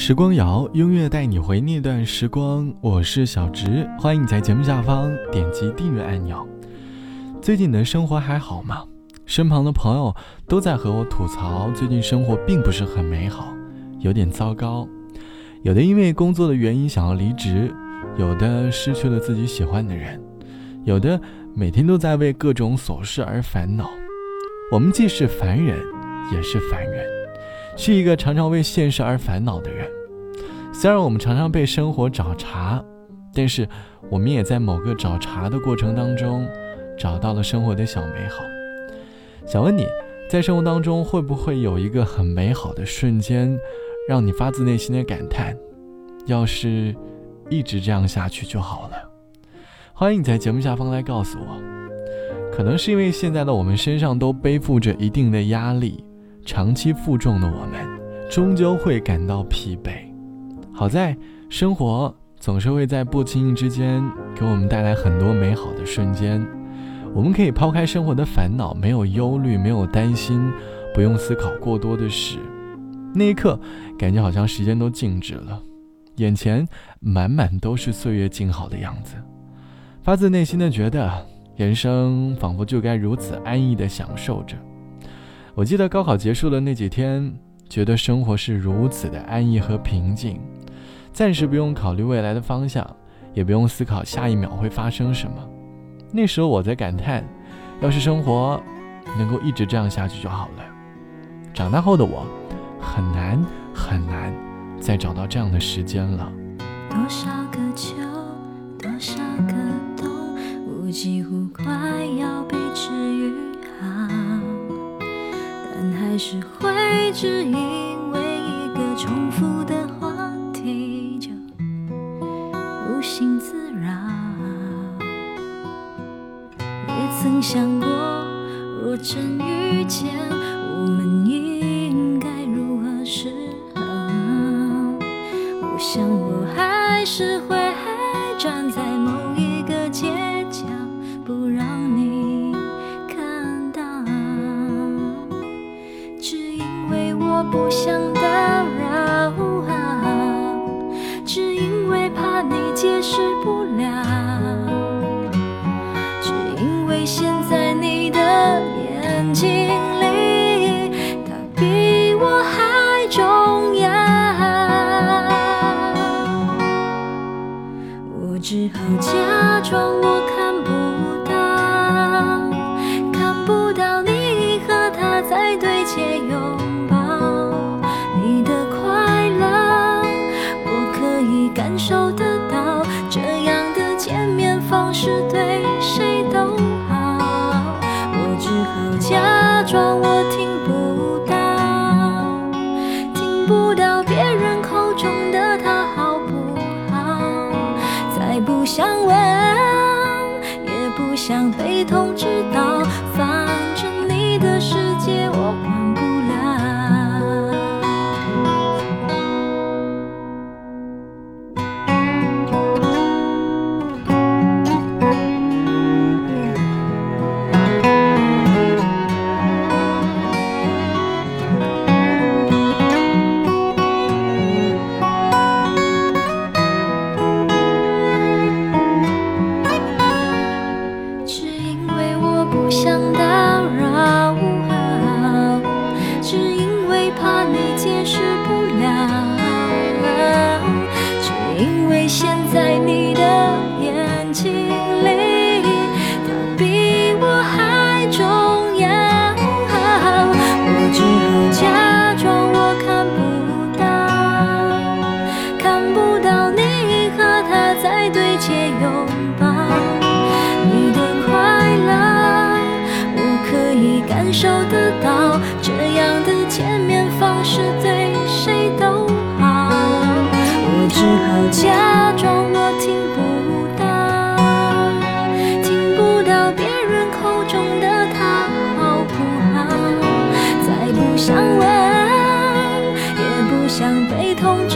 时光谣，音乐带你回那段时光。我是小植，欢迎你在节目下方点击订阅按钮。最近的生活还好吗？身旁的朋友都在和我吐槽，最近生活并不是很美好，有点糟糕。有的因为工作的原因想要离职，有的失去了自己喜欢的人，有的每天都在为各种琐事而烦恼。我们既是凡人，也是凡人。是一个常常为现实而烦恼的人。虽然我们常常被生活找茬，但是我们也在某个找茬的过程当中，找到了生活的小美好。想问你，在生活当中会不会有一个很美好的瞬间，让你发自内心的感叹：要是一直这样下去就好了。欢迎你在节目下方来告诉我。可能是因为现在的我们身上都背负着一定的压力。长期负重的我们，终究会感到疲惫。好在生活总是会在不经意之间给我们带来很多美好的瞬间。我们可以抛开生活的烦恼，没有忧虑，没有担心，不用思考过多的事。那一刻，感觉好像时间都静止了，眼前满满都是岁月静好的样子。发自内心的觉得，人生仿佛就该如此安逸的享受着。我记得高考结束的那几天，觉得生活是如此的安逸和平静，暂时不用考虑未来的方向，也不用思考下一秒会发生什么。那时候我在感叹，要是生活能够一直这样下去就好了。长大后的我，很难很难再找到这样的时间了。多少个秋，多少个冬，我几乎快要被治愈好。还是会只因为一个重复的想过，若真遇见，我们应该如何是好？我想我还是会站在某一个街角，不让你看到，只因为。我不想对接拥抱你的快乐，我可以感受得到。这样的见面方式对谁都好，我只好假装我听不到，听不到别人口中的他好不好？再不想问，也不想被通知到。假装我听不到，听不到别人口中的他好不好？再不想问，也不想被痛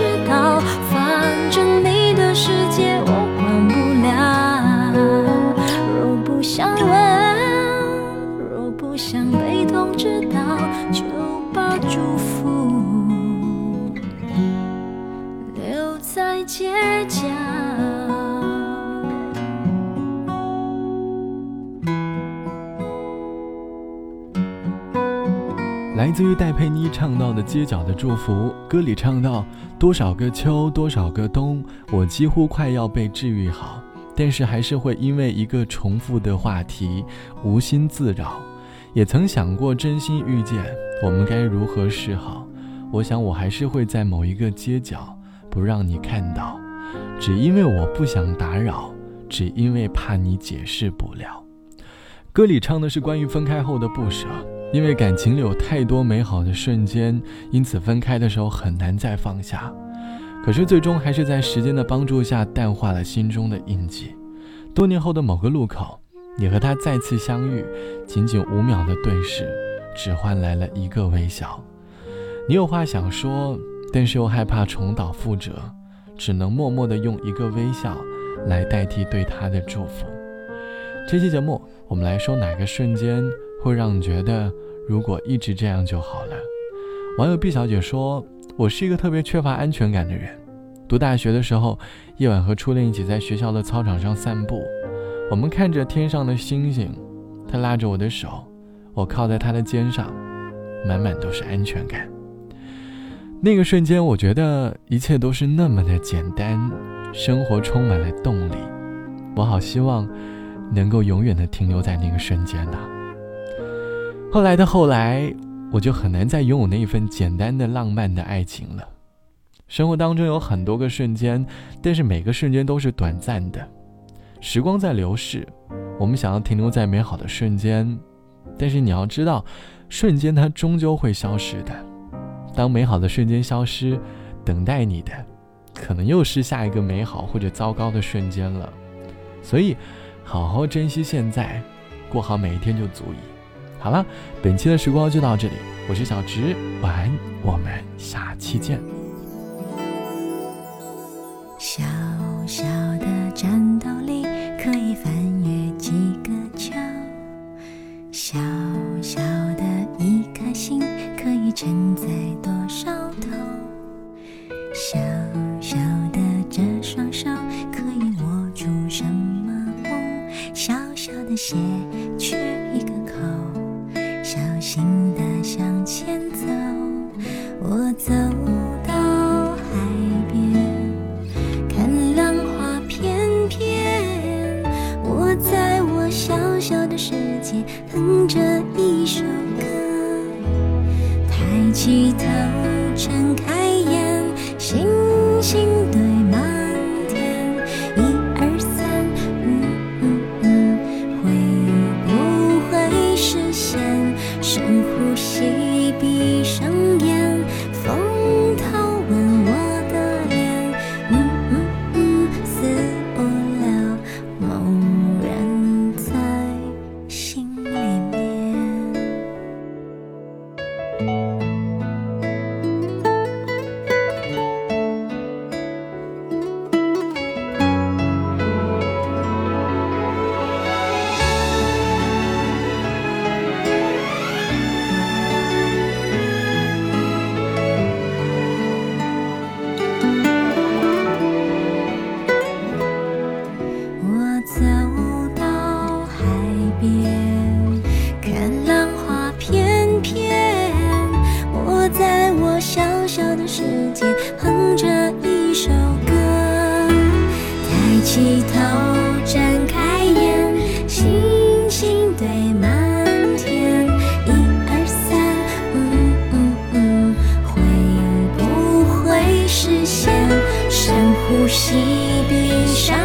自于戴佩妮唱到的《街角的祝福》，歌里唱到：多少个秋，多少个冬，我几乎快要被治愈好，但是还是会因为一个重复的话题，无心自扰。也曾想过真心遇见，我们该如何是好？我想我还是会在某一个街角，不让你看到，只因为我不想打扰，只因为怕你解释不了。歌里唱的是关于分开后的不舍。因为感情里有太多美好的瞬间，因此分开的时候很难再放下。可是最终还是在时间的帮助下淡化了心中的印记。多年后的某个路口，你和他再次相遇，仅仅五秒的对视，只换来了一个微笑。你有话想说，但是又害怕重蹈覆辙，只能默默的用一个微笑来代替对他的祝福。这期节目，我们来说哪个瞬间？会让你觉得，如果一直这样就好了。网友毕小姐说：“我是一个特别缺乏安全感的人。读大学的时候，夜晚和初恋一起在学校的操场上散步，我们看着天上的星星，他拉着我的手，我靠在他的肩上，满满都是安全感。那个瞬间，我觉得一切都是那么的简单，生活充满了动力。我好希望能够永远的停留在那个瞬间呐。”后来的后来，我就很难再拥有那一份简单的浪漫的爱情了。生活当中有很多个瞬间，但是每个瞬间都是短暂的。时光在流逝，我们想要停留在美好的瞬间，但是你要知道，瞬间它终究会消失的。当美好的瞬间消失，等待你的，可能又是下一个美好或者糟糕的瞬间了。所以，好好珍惜现在，过好每一天就足以。好了，本期的时光就到这里，我是小直，晚安，我们下期见。小小的战斗力可以翻越几个桥，小小的一颗心可以承载多少头，小小的这双手可以握住什么梦，小小的鞋去一首歌，抬起头，睁开眼，星星世界哼着一首歌，抬。起头，睁开眼，星星堆满天。一二三，嗯嗯嗯，会不会实现？深呼吸，闭上